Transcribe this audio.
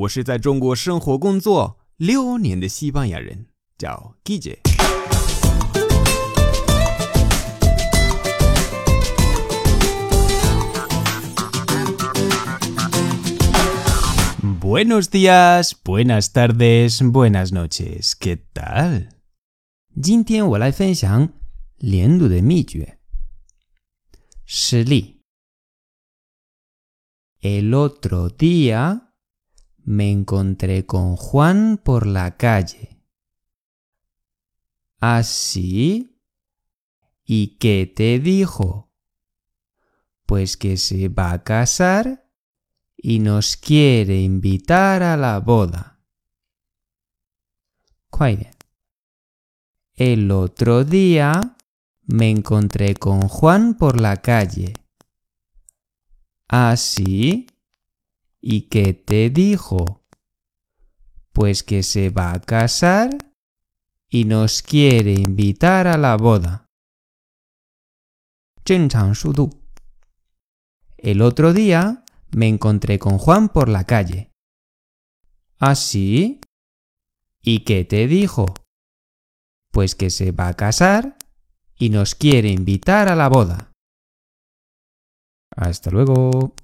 我是在中国生活工作六年的西班牙人，叫 Guille。Buenos días, buenas tardes, buenas noches. ¿Qué tal? 今天我来分享连读的秘诀。实例：El otro día me encontré con Juan por la calle. ¿Así? ¿Y qué te dijo? Pues que se va a casar y nos quiere invitar a la boda. El otro día me encontré con Juan por la calle. ¿Así? ¿Y qué te dijo? Pues que se va a casar y nos quiere invitar a la boda. El otro día me encontré con Juan por la calle. ¿Así? ¿Y qué te dijo? Pues que se va a casar y nos quiere invitar a la boda. Hasta luego.